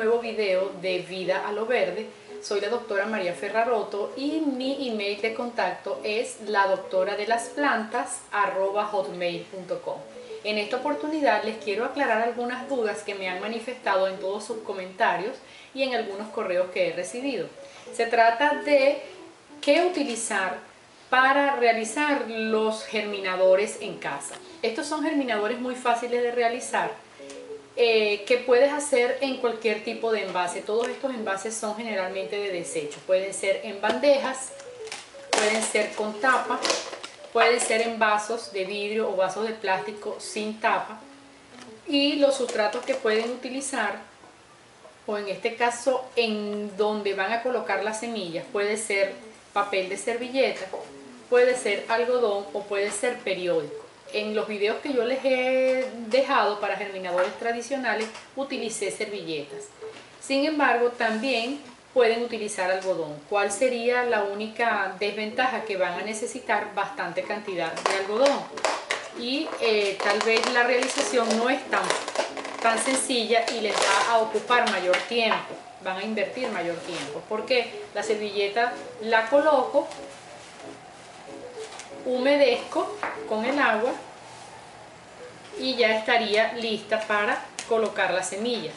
nuevo video de Vida a lo Verde. Soy la doctora María Ferraroto y mi email de contacto es la doctora de las plantas hotmail.com. En esta oportunidad les quiero aclarar algunas dudas que me han manifestado en todos sus comentarios y en algunos correos que he recibido. Se trata de qué utilizar para realizar los germinadores en casa. Estos son germinadores muy fáciles de realizar eh, que puedes hacer en cualquier tipo de envase. Todos estos envases son generalmente de desecho. Pueden ser en bandejas, pueden ser con tapa, pueden ser en vasos de vidrio o vasos de plástico sin tapa. Y los sustratos que pueden utilizar, o en este caso en donde van a colocar las semillas, puede ser papel de servilleta, puede ser algodón o puede ser periódico en los videos que yo les he dejado para germinadores tradicionales utilicé servilletas. Sin embargo, también pueden utilizar algodón. ¿Cuál sería la única desventaja? Que van a necesitar bastante cantidad de algodón. Y eh, tal vez la realización no es tan, tan sencilla y les va a ocupar mayor tiempo. Van a invertir mayor tiempo. Porque la servilleta la coloco humedezco con el agua y ya estaría lista para colocar las semillas.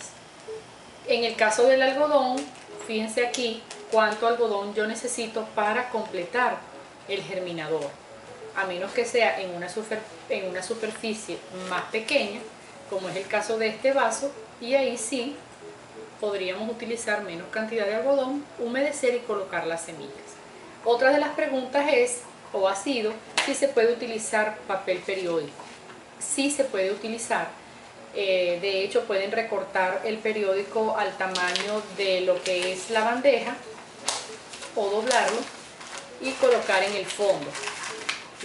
En el caso del algodón, fíjense aquí cuánto algodón yo necesito para completar el germinador. A menos que sea en una, en una superficie más pequeña, como es el caso de este vaso, y ahí sí podríamos utilizar menos cantidad de algodón, humedecer y colocar las semillas. Otra de las preguntas es o ha sido si se puede utilizar papel periódico. Sí se puede utilizar. Eh, de hecho, pueden recortar el periódico al tamaño de lo que es la bandeja o doblarlo y colocar en el fondo.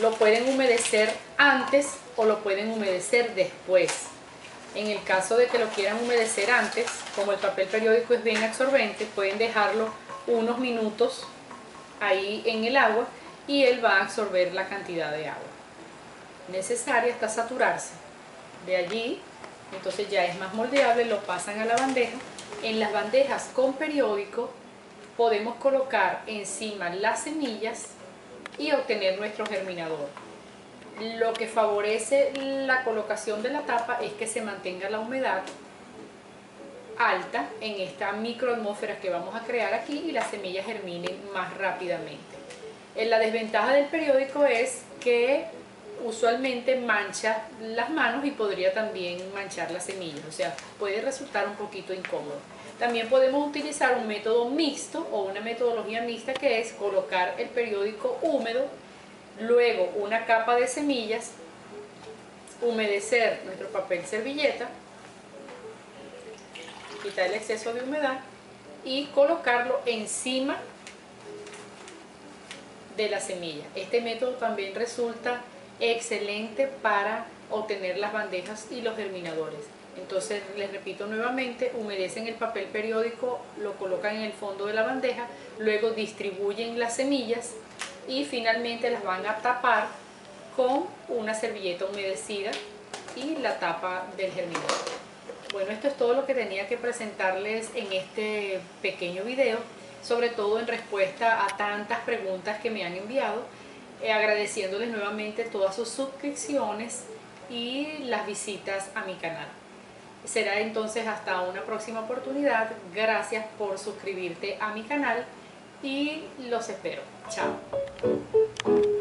Lo pueden humedecer antes o lo pueden humedecer después. En el caso de que lo quieran humedecer antes, como el papel periódico es bien absorbente, pueden dejarlo unos minutos ahí en el agua y él va a absorber la cantidad de agua necesaria hasta saturarse. De allí, entonces ya es más moldeable, lo pasan a la bandeja. En las bandejas con periódico podemos colocar encima las semillas y obtener nuestro germinador. Lo que favorece la colocación de la tapa es que se mantenga la humedad alta en esta microatmósfera que vamos a crear aquí y las semillas germinen más rápidamente. La desventaja del periódico es que usualmente mancha las manos y podría también manchar las semillas, o sea, puede resultar un poquito incómodo. También podemos utilizar un método mixto o una metodología mixta que es colocar el periódico húmedo, luego una capa de semillas, humedecer nuestro papel servilleta, quitar el exceso de humedad y colocarlo encima de la semilla. Este método también resulta excelente para obtener las bandejas y los germinadores. Entonces, les repito nuevamente, humedecen el papel periódico, lo colocan en el fondo de la bandeja, luego distribuyen las semillas y finalmente las van a tapar con una servilleta humedecida y la tapa del germinador. Bueno, esto es todo lo que tenía que presentarles en este pequeño video sobre todo en respuesta a tantas preguntas que me han enviado, eh, agradeciéndoles nuevamente todas sus suscripciones y las visitas a mi canal. Será entonces hasta una próxima oportunidad. Gracias por suscribirte a mi canal y los espero. Chao.